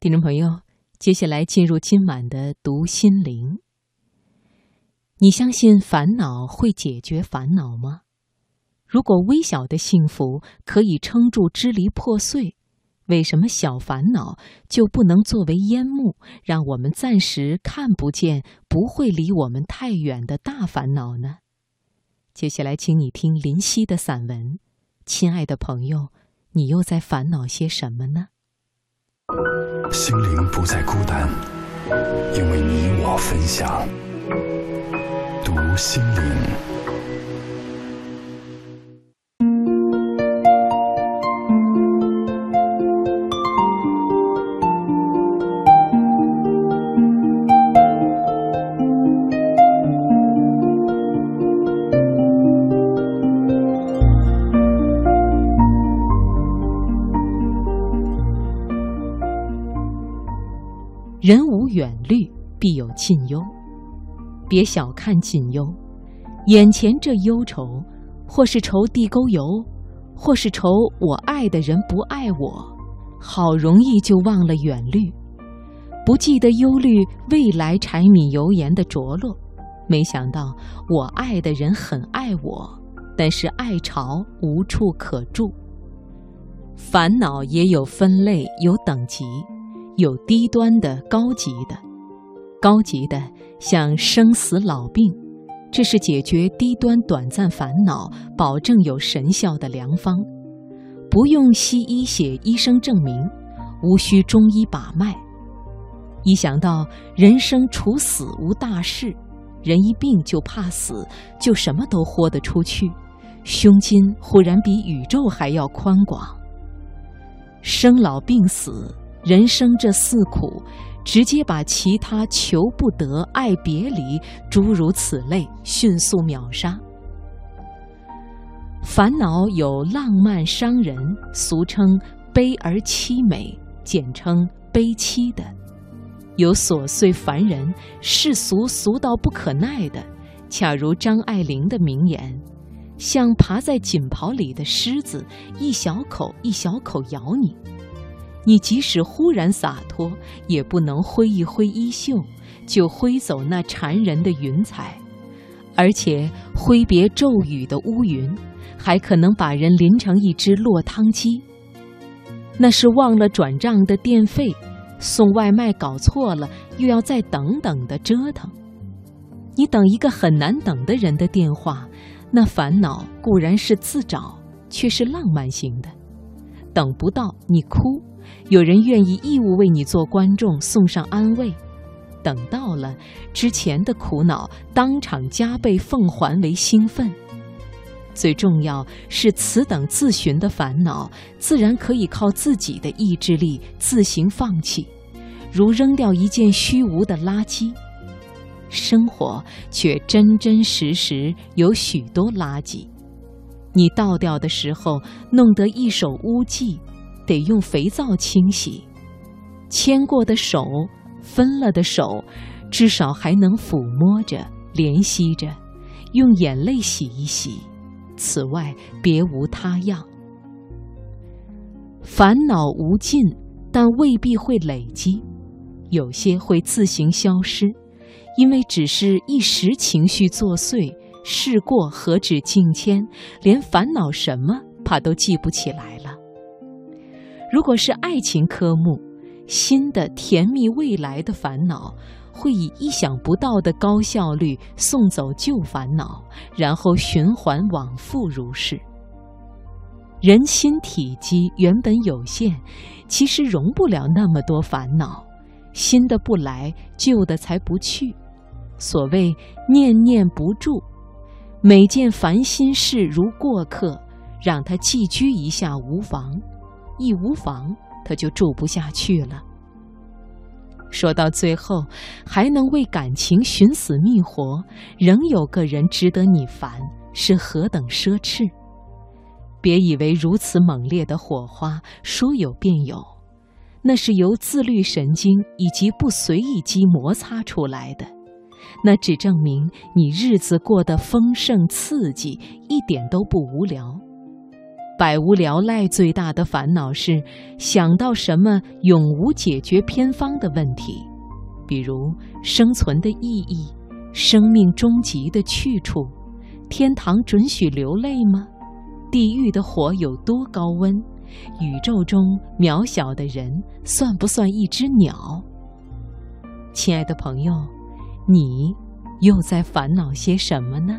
听众朋友，接下来进入今晚的读心灵。你相信烦恼会解决烦恼吗？如果微小的幸福可以撑住支离破碎，为什么小烦恼就不能作为烟幕，让我们暂时看不见、不会离我们太远的大烦恼呢？接下来，请你听林夕的散文。亲爱的朋友，你又在烦恼些什么呢？心灵不再孤单，因为你我分享。读心灵。人无远虑，必有近忧。别小看近忧，眼前这忧愁，或是愁地沟油，或是愁我爱的人不爱我，好容易就忘了远虑，不记得忧虑未来柴米油盐的着落。没想到我爱的人很爱我，但是爱巢无处可住。烦恼也有分类，有等级。有低端的、高级的，高级的像生死老病，这是解决低端短暂烦恼、保证有神效的良方，不用西医写医生证明，无需中医把脉。一想到人生除死无大事，人一病就怕死，就什么都豁得出去，胸襟忽然比宇宙还要宽广。生老病死。人生这四苦，直接把其他求不得、爱别离诸如此类迅速秒杀。烦恼有浪漫伤人，俗称悲而凄美，简称悲凄的；有琐碎烦人，世俗俗到不可耐的，恰如张爱玲的名言：“像爬在锦袍里的狮子，一小口一小口咬你。”你即使忽然洒脱，也不能挥一挥衣袖，就挥走那缠人的云彩；而且挥别骤雨的乌云，还可能把人淋成一只落汤鸡。那是忘了转账的电费，送外卖搞错了，又要再等等的折腾。你等一个很难等的人的电话，那烦恼固然是自找，却是浪漫型的。等不到，你哭。有人愿意义务为你做观众，送上安慰；等到了，之前的苦恼当场加倍奉还为兴奋。最重要是此等自寻的烦恼，自然可以靠自己的意志力自行放弃，如扔掉一件虚无的垃圾。生活却真真实实有许多垃圾，你倒掉的时候，弄得一手污迹。得用肥皂清洗，牵过的手，分了的手，至少还能抚摸着、怜惜着，用眼泪洗一洗。此外，别无他样。烦恼无尽，但未必会累积，有些会自行消失，因为只是一时情绪作祟。事过何止境迁，连烦恼什么，怕都记不起来。如果是爱情科目，新的甜蜜未来的烦恼，会以意想不到的高效率送走旧烦恼，然后循环往复如是。人心体积原本有限，其实容不了那么多烦恼，新的不来，旧的才不去。所谓念念不住，每件烦心事如过客，让他寄居一下无妨。一无妨，他就住不下去了。说到最后，还能为感情寻死觅活，仍有个人值得你烦，是何等奢侈！别以为如此猛烈的火花说有便有，那是由自律神经以及不随意肌摩擦出来的，那只证明你日子过得丰盛刺激，一点都不无聊。百无聊赖最大的烦恼是想到什么永无解决偏方的问题，比如生存的意义、生命终极的去处、天堂准许流泪吗？地狱的火有多高温？宇宙中渺小的人算不算一只鸟？亲爱的朋友，你又在烦恼些什么呢？